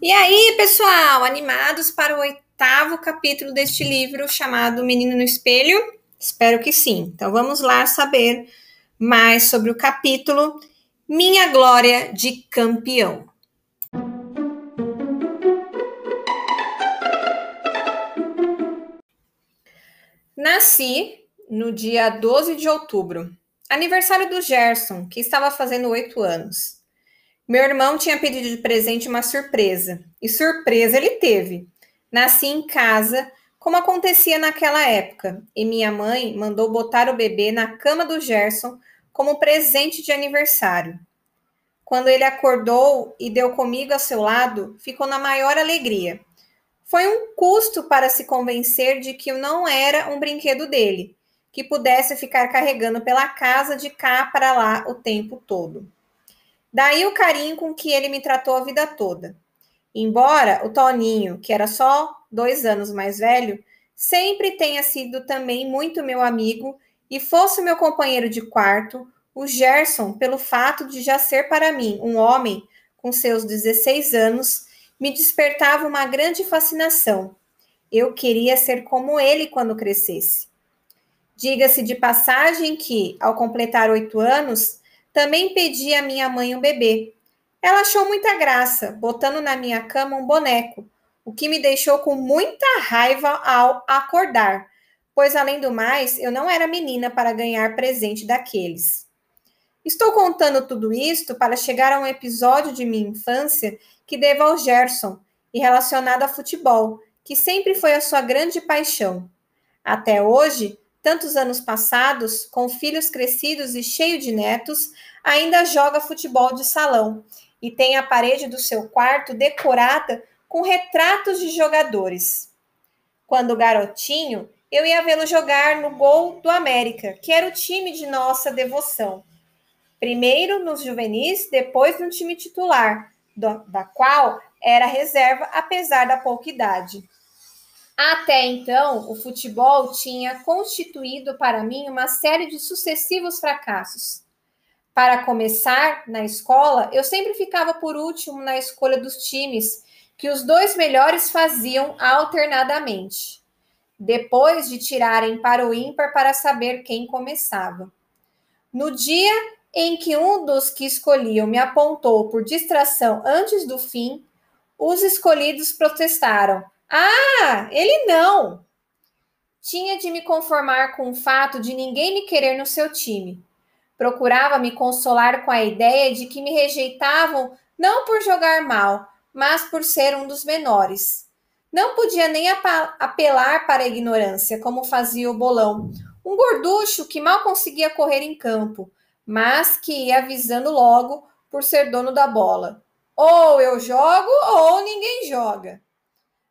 E aí, pessoal, animados para o oitavo capítulo deste livro chamado Menino no Espelho? Espero que sim. Então vamos lá saber mais sobre o capítulo Minha Glória de Campeão. Nasci no dia 12 de outubro, aniversário do Gerson, que estava fazendo oito anos. Meu irmão tinha pedido de presente uma surpresa, e surpresa ele teve. Nasci em casa, como acontecia naquela época, e minha mãe mandou botar o bebê na cama do Gerson como presente de aniversário. Quando ele acordou e deu comigo ao seu lado, ficou na maior alegria. Foi um custo para se convencer de que não era um brinquedo dele, que pudesse ficar carregando pela casa de cá para lá o tempo todo. Daí o carinho com que ele me tratou a vida toda. Embora o Toninho, que era só dois anos mais velho, sempre tenha sido também muito meu amigo e fosse meu companheiro de quarto, o Gerson, pelo fato de já ser para mim um homem com seus 16 anos, me despertava uma grande fascinação. Eu queria ser como ele quando crescesse. Diga-se de passagem que, ao completar oito anos, também pedi à minha mãe um bebê. Ela achou muita graça, botando na minha cama um boneco, o que me deixou com muita raiva ao acordar, pois além do mais, eu não era menina para ganhar presente daqueles. Estou contando tudo isto para chegar a um episódio de minha infância que devo ao Gerson e relacionado a futebol, que sempre foi a sua grande paixão. Até hoje, tantos anos passados, com filhos crescidos e cheio de netos, ainda joga futebol de salão e tem a parede do seu quarto decorada com retratos de jogadores. Quando garotinho, eu ia vê-lo jogar no Gol do América, que era o time de nossa devoção. Primeiro nos juvenis, depois no time titular, do, da qual era reserva, apesar da pouca idade. Até então, o futebol tinha constituído para mim uma série de sucessivos fracassos. Para começar, na escola, eu sempre ficava por último na escolha dos times, que os dois melhores faziam alternadamente, depois de tirarem para o ímpar para saber quem começava. No dia em que um dos que escolhiam me apontou por distração antes do fim, os escolhidos protestaram ah, ele não! Tinha de me conformar com o fato de ninguém me querer no seu time. Procurava me consolar com a ideia de que me rejeitavam não por jogar mal, mas por ser um dos menores. Não podia nem apelar para a ignorância, como fazia o bolão, um gorducho que mal conseguia correr em campo, mas que ia avisando logo por ser dono da bola. Ou eu jogo ou ninguém joga.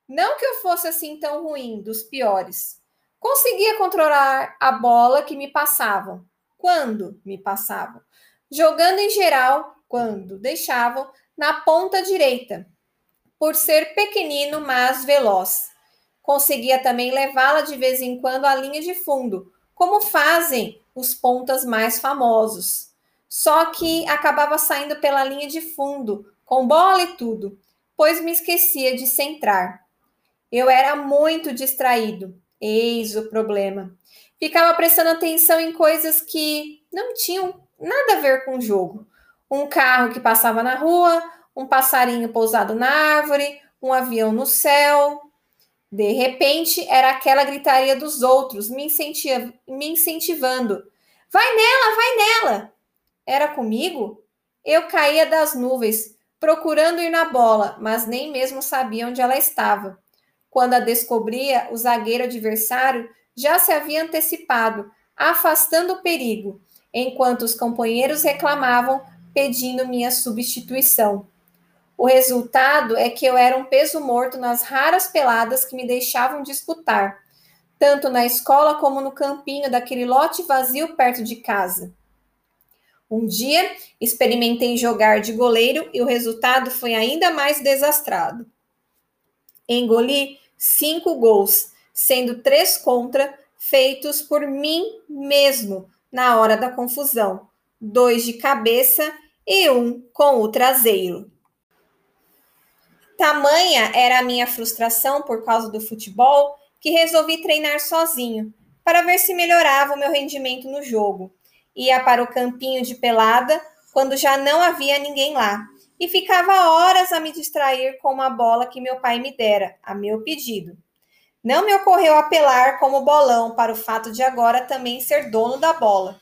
Não que eu fosse assim tão ruim, dos piores. Conseguia controlar a bola que me passavam, quando me passavam. Jogando em geral, quando deixavam, na ponta direita, por ser pequenino, mas veloz. Conseguia também levá-la de vez em quando à linha de fundo, como fazem os pontas mais famosos. Só que acabava saindo pela linha de fundo, com bola e tudo, pois me esquecia de centrar. Eu era muito distraído, eis o problema. Ficava prestando atenção em coisas que não tinham nada a ver com o jogo. Um carro que passava na rua, um passarinho pousado na árvore, um avião no céu. De repente, era aquela gritaria dos outros me, incentiva, me incentivando. Vai nela, vai nela! Era comigo? Eu caía das nuvens, procurando ir na bola, mas nem mesmo sabia onde ela estava. Quando a descobria, o zagueiro adversário já se havia antecipado, afastando o perigo, enquanto os companheiros reclamavam, pedindo minha substituição. O resultado é que eu era um peso morto nas raras peladas que me deixavam disputar, tanto na escola como no campinho daquele lote vazio perto de casa. Um dia experimentei jogar de goleiro e o resultado foi ainda mais desastrado. Engoli cinco gols, sendo três contra, feitos por mim mesmo na hora da confusão, dois de cabeça e um com o traseiro. Tamanha era a minha frustração por causa do futebol que resolvi treinar sozinho, para ver se melhorava o meu rendimento no jogo. Ia para o campinho de pelada quando já não havia ninguém lá e ficava horas a me distrair com uma bola que meu pai me dera, a meu pedido. Não me ocorreu apelar como bolão para o fato de agora também ser dono da bola.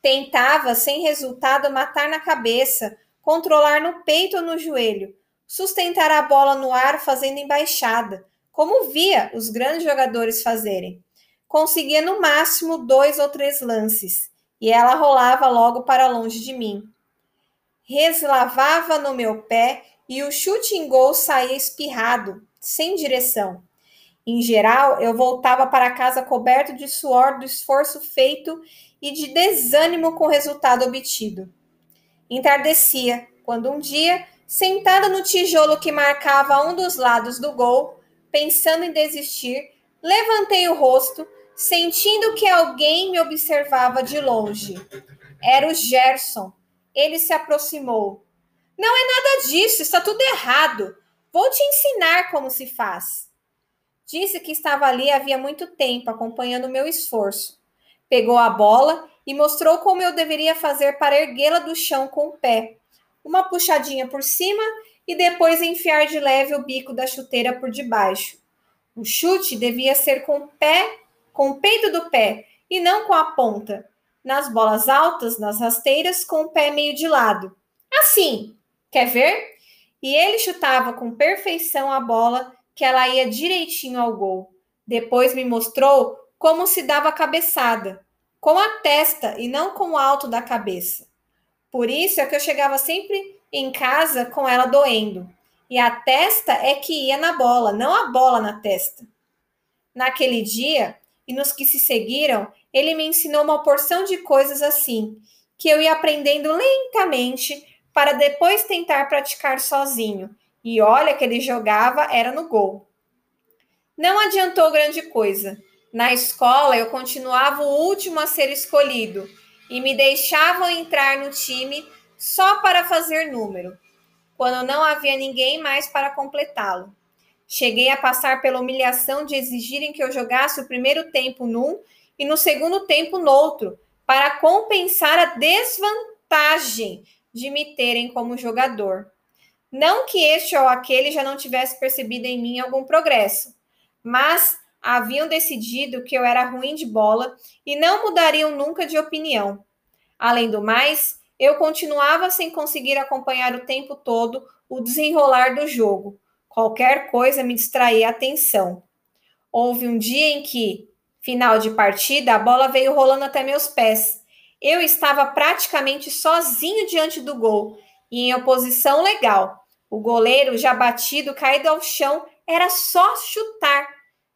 Tentava, sem resultado, matar na cabeça, controlar no peito ou no joelho, sustentar a bola no ar fazendo embaixada, como via os grandes jogadores fazerem. Conseguia no máximo dois ou três lances, e ela rolava logo para longe de mim. Reslavava no meu pé e o chute em gol saía espirrado, sem direção. Em geral, eu voltava para casa coberto de suor do esforço feito e de desânimo com o resultado obtido. Entardecia, quando um dia, sentada no tijolo que marcava um dos lados do gol, pensando em desistir, levantei o rosto, sentindo que alguém me observava de longe. Era o Gerson. Ele se aproximou. Não é nada disso, está tudo errado. Vou te ensinar como se faz. Disse que estava ali havia muito tempo, acompanhando o meu esforço. Pegou a bola e mostrou como eu deveria fazer para erguê-la do chão com o pé. Uma puxadinha por cima e depois enfiar de leve o bico da chuteira por debaixo. O chute devia ser com o pé, com o peito do pé e não com a ponta. Nas bolas altas, nas rasteiras, com o pé meio de lado. Assim, quer ver? E ele chutava com perfeição a bola que ela ia direitinho ao gol. Depois me mostrou como se dava a cabeçada, com a testa e não com o alto da cabeça. Por isso é que eu chegava sempre em casa com ela doendo. E a testa é que ia na bola, não a bola na testa. Naquele dia e nos que se seguiram, ele me ensinou uma porção de coisas assim, que eu ia aprendendo lentamente para depois tentar praticar sozinho e olha que ele jogava era no gol. Não adiantou grande coisa. Na escola eu continuava o último a ser escolhido e me deixavam entrar no time só para fazer número, quando não havia ninguém mais para completá-lo. Cheguei a passar pela humilhação de exigirem que eu jogasse o primeiro tempo num e no segundo tempo no outro, para compensar a desvantagem de me terem como jogador. Não que este ou aquele já não tivesse percebido em mim algum progresso, mas haviam decidido que eu era ruim de bola e não mudariam nunca de opinião. Além do mais, eu continuava sem conseguir acompanhar o tempo todo o desenrolar do jogo. Qualquer coisa me distraía a atenção. Houve um dia em que, final de partida, a bola veio rolando até meus pés. Eu estava praticamente sozinho diante do gol e em oposição legal. O goleiro, já batido, caído ao chão, era só chutar.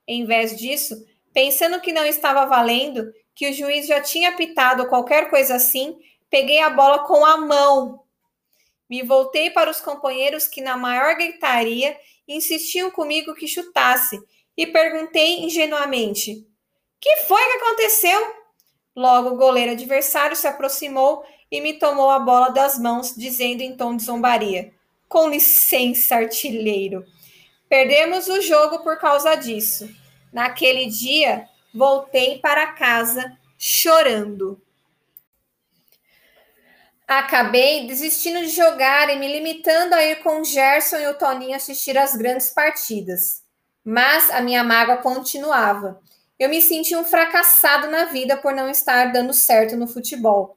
Em vez disso, pensando que não estava valendo, que o juiz já tinha apitado qualquer coisa assim, peguei a bola com a mão. Me voltei para os companheiros que, na maior gritaria, insistiam comigo que chutasse e perguntei ingenuamente: Que foi que aconteceu? Logo, o goleiro adversário se aproximou e me tomou a bola das mãos, dizendo em tom de zombaria: Com licença, artilheiro. Perdemos o jogo por causa disso. Naquele dia, voltei para casa chorando. Acabei desistindo de jogar e me limitando a ir com o Gerson e o Toninho assistir às grandes partidas. Mas a minha mágoa continuava. Eu me senti um fracassado na vida por não estar dando certo no futebol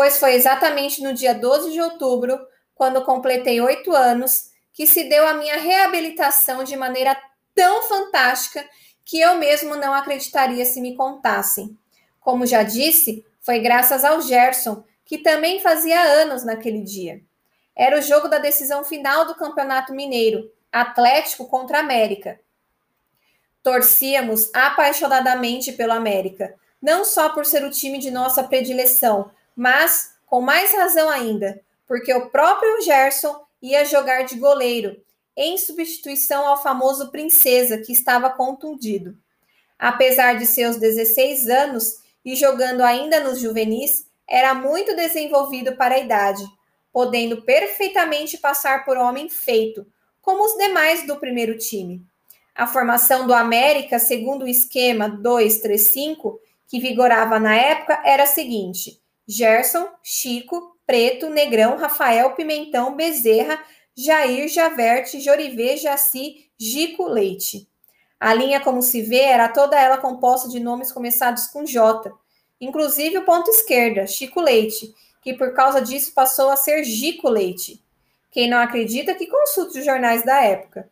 pois foi exatamente no dia 12 de outubro, quando completei oito anos, que se deu a minha reabilitação de maneira tão fantástica que eu mesmo não acreditaria se me contassem. Como já disse, foi graças ao Gerson, que também fazia anos naquele dia. Era o jogo da decisão final do Campeonato Mineiro, Atlético contra América. Torcíamos apaixonadamente pelo América, não só por ser o time de nossa predileção, mas com mais razão ainda, porque o próprio Gerson ia jogar de goleiro, em substituição ao famoso Princesa, que estava contundido. Apesar de seus 16 anos e jogando ainda nos juvenis, era muito desenvolvido para a idade, podendo perfeitamente passar por homem feito, como os demais do primeiro time. A formação do América, segundo o esquema 2-3-5, que vigorava na época, era a seguinte: Gerson, Chico, Preto, Negrão, Rafael, Pimentão, Bezerra, Jair, Javerte, Jorivê, Jaci, Gico, Leite. A linha, como se vê, era toda ela composta de nomes começados com J, inclusive o ponto esquerda, Chico Leite, que por causa disso passou a ser Gico Leite. Quem não acredita que consulte os jornais da época.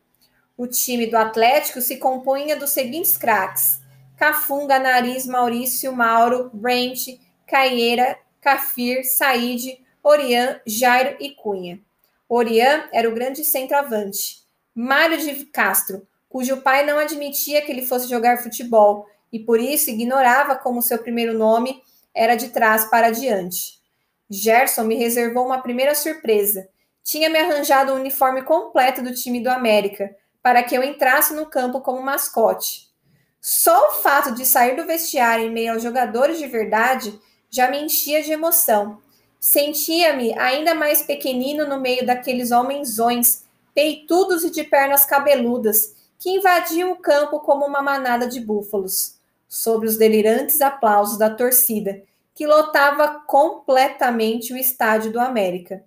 O time do Atlético se compunha dos seguintes craques: Cafunga, Nariz, Maurício, Mauro, Brent, Caieira, Cafir, Said, Orian, Jairo e Cunha. Orian era o grande centroavante. Mário de Castro, cujo pai não admitia que ele fosse jogar futebol e por isso ignorava como seu primeiro nome era de trás para diante. Gerson me reservou uma primeira surpresa. Tinha me arranjado o um uniforme completo do time do América para que eu entrasse no campo como mascote. Só o fato de sair do vestiário em meio aos jogadores de verdade já me enchia de emoção. Sentia-me ainda mais pequenino no meio daqueles homenzões, peitudos e de pernas cabeludas, que invadiam o campo como uma manada de búfalos, sob os delirantes aplausos da torcida, que lotava completamente o estádio do América.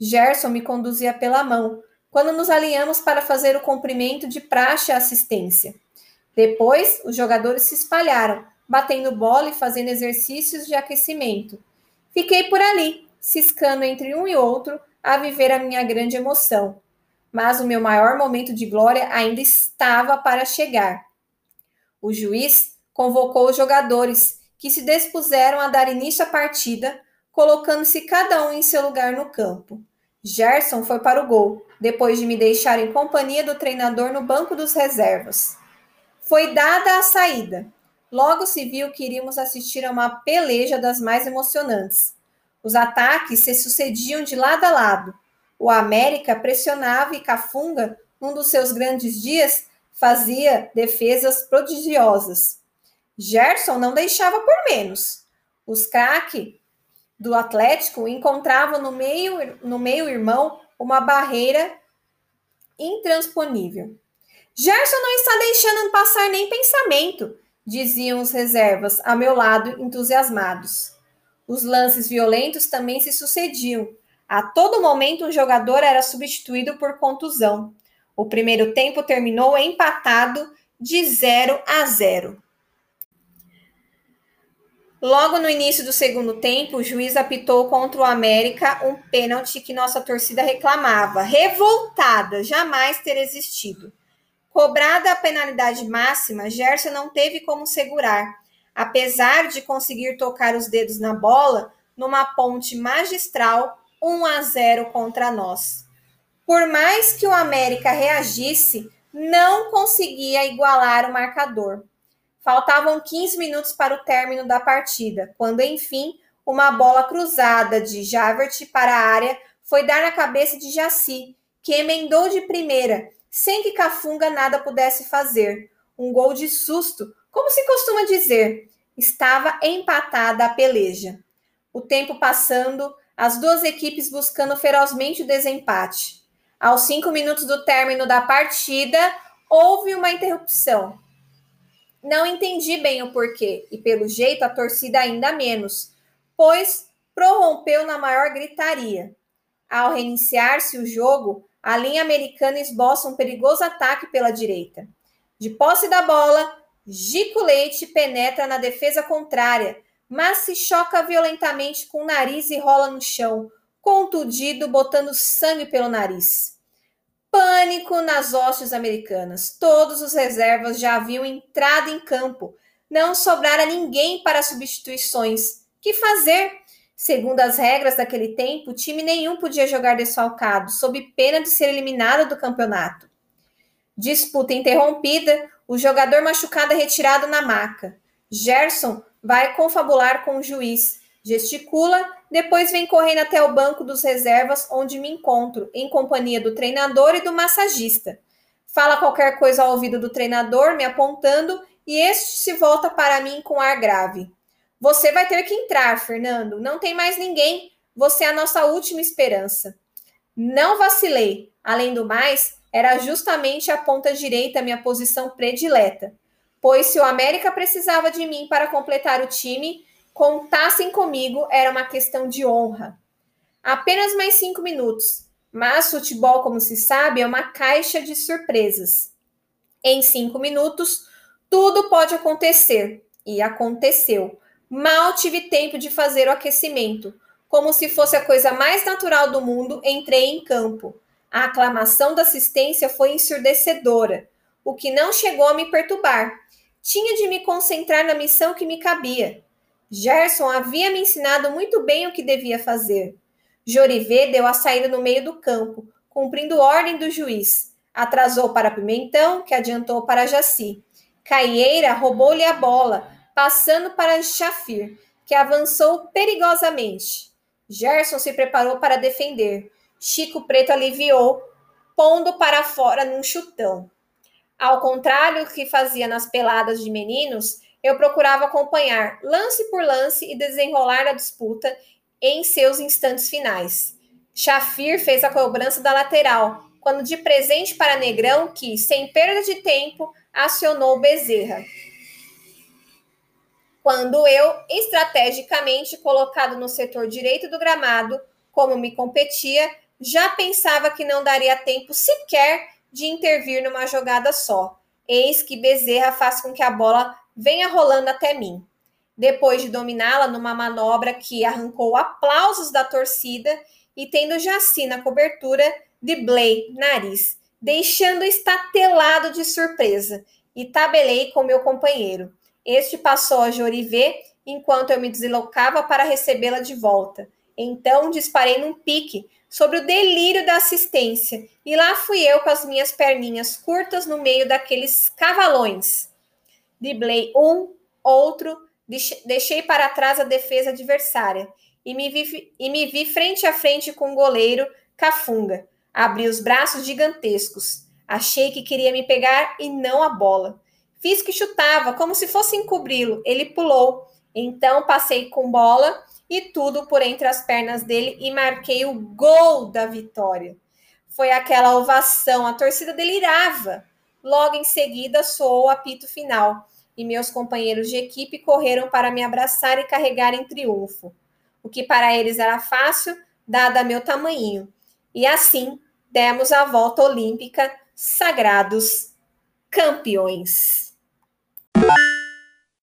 Gerson me conduzia pela mão, quando nos alinhamos para fazer o cumprimento de praxe à assistência. Depois, os jogadores se espalharam, batendo bola e fazendo exercícios de aquecimento. Fiquei por ali, ciscando entre um e outro, a viver a minha grande emoção. Mas o meu maior momento de glória ainda estava para chegar. O juiz convocou os jogadores que se dispuseram a dar início à partida, colocando-se cada um em seu lugar no campo. Gerson foi para o gol, depois de me deixar em companhia do treinador no banco dos reservas. Foi dada a saída. Logo se viu que iríamos assistir a uma peleja das mais emocionantes. Os ataques se sucediam de lado a lado. O América pressionava e Cafunga, num dos seus grandes dias, fazia defesas prodigiosas. Gerson não deixava por menos. Os craques do Atlético encontravam no meio, no meio irmão uma barreira intransponível. Gerson não está deixando passar nem pensamento, diziam os reservas a meu lado, entusiasmados. Os lances violentos também se sucediam. A todo momento, um jogador era substituído por contusão. O primeiro tempo terminou empatado de 0 a 0. Logo no início do segundo tempo, o juiz apitou contra o América um pênalti que nossa torcida reclamava, revoltada, jamais ter existido. Cobrada a penalidade máxima, Gerson não teve como segurar, apesar de conseguir tocar os dedos na bola numa ponte magistral 1 a 0 contra nós. Por mais que o América reagisse, não conseguia igualar o marcador. Faltavam 15 minutos para o término da partida, quando, enfim, uma bola cruzada de Javert para a área foi dar na cabeça de Jaci, que emendou de primeira, sem que Cafunga nada pudesse fazer. Um gol de susto, como se costuma dizer. Estava empatada a peleja. O tempo passando, as duas equipes buscando ferozmente o desempate. Aos cinco minutos do término da partida, houve uma interrupção. Não entendi bem o porquê, e pelo jeito a torcida ainda menos, pois prorrompeu na maior gritaria. Ao reiniciar-se o jogo, a linha americana esboça um perigoso ataque pela direita. De posse da bola, Gico Leite penetra na defesa contrária, mas se choca violentamente com o nariz e rola no chão, contundido, botando sangue pelo nariz. Pânico nas hostes americanas. Todos os reservas já haviam entrado em campo. Não sobrara ninguém para substituições. Que fazer? Segundo as regras daquele tempo, time nenhum podia jogar desfalcado, sob pena de ser eliminado do campeonato. Disputa interrompida, o jogador machucado é retirado na maca. Gerson vai confabular com o juiz, gesticula depois vem correndo até o banco dos reservas, onde me encontro, em companhia do treinador e do massagista. Fala qualquer coisa ao ouvido do treinador, me apontando, e este se volta para mim com ar grave. Você vai ter que entrar, Fernando. Não tem mais ninguém. Você é a nossa última esperança. Não vacilei. Além do mais, Era justamente a ponta direita minha posição predileta, pois se o América precisava de mim para completar o time, contassem comigo era uma questão de honra. Apenas mais cinco minutos, mas futebol, como se sabe, é uma caixa de surpresas. Em cinco minutos, tudo pode acontecer, e aconteceu. Mal tive tempo de fazer o aquecimento. Como se fosse a coisa mais natural do mundo, entrei em campo. A aclamação da assistência foi ensurdecedora, o que não chegou a me perturbar. Tinha de me concentrar na missão que me cabia. Gerson havia me ensinado muito bem o que devia fazer. Jorivé deu a saída no meio do campo, cumprindo ordem do juiz. Atrasou para Pimentão, que adiantou para Jaci. Caieira roubou-lhe a bola, passando para Chafir, que avançou perigosamente. Gerson se preparou para defender. Chico Preto aliviou, pondo para fora num chutão. Ao contrário do que fazia nas peladas de meninos, eu procurava acompanhar lance por lance e desenrolar a disputa em seus instantes finais. Chafir fez a cobrança da lateral, quando de presente para Negrão, que, sem perda de tempo, acionou Bezerra. Quando eu, estrategicamente colocado no setor direito do gramado, como me competia, já pensava que não daria tempo sequer de intervir numa jogada só. Eis que Bezerra faz com que a bola venha rolando até mim. Depois de dominá-la numa manobra que arrancou aplausos da torcida e tendo Jaci na cobertura, driblei nariz, deixando estatelado de surpresa, e tabelei com meu companheiro. Este passou a Jorivé enquanto eu me deslocava para recebê-la de volta. Então disparei num pique sobre o delírio da assistência, e lá fui eu com as minhas perninhas curtas no meio daqueles cavalões. Driblei um, outro, deixei para trás a defesa adversária e me vi, e me vi frente a frente com o goleiro Cafunga. Abri os braços gigantescos. Achei que queria me pegar e não a bola. Fiz que chutava, como se fosse encobri-lo. Ele pulou. Então passei com bola e tudo por entre as pernas dele e marquei o gol da vitória. Foi aquela ovação, a torcida delirava. Logo em seguida soou o apito final e meus companheiros de equipe correram para me abraçar e carregar em triunfo, o que para eles era fácil, dada meu tamanho. E assim demos a volta olímpica, sagrados campeões.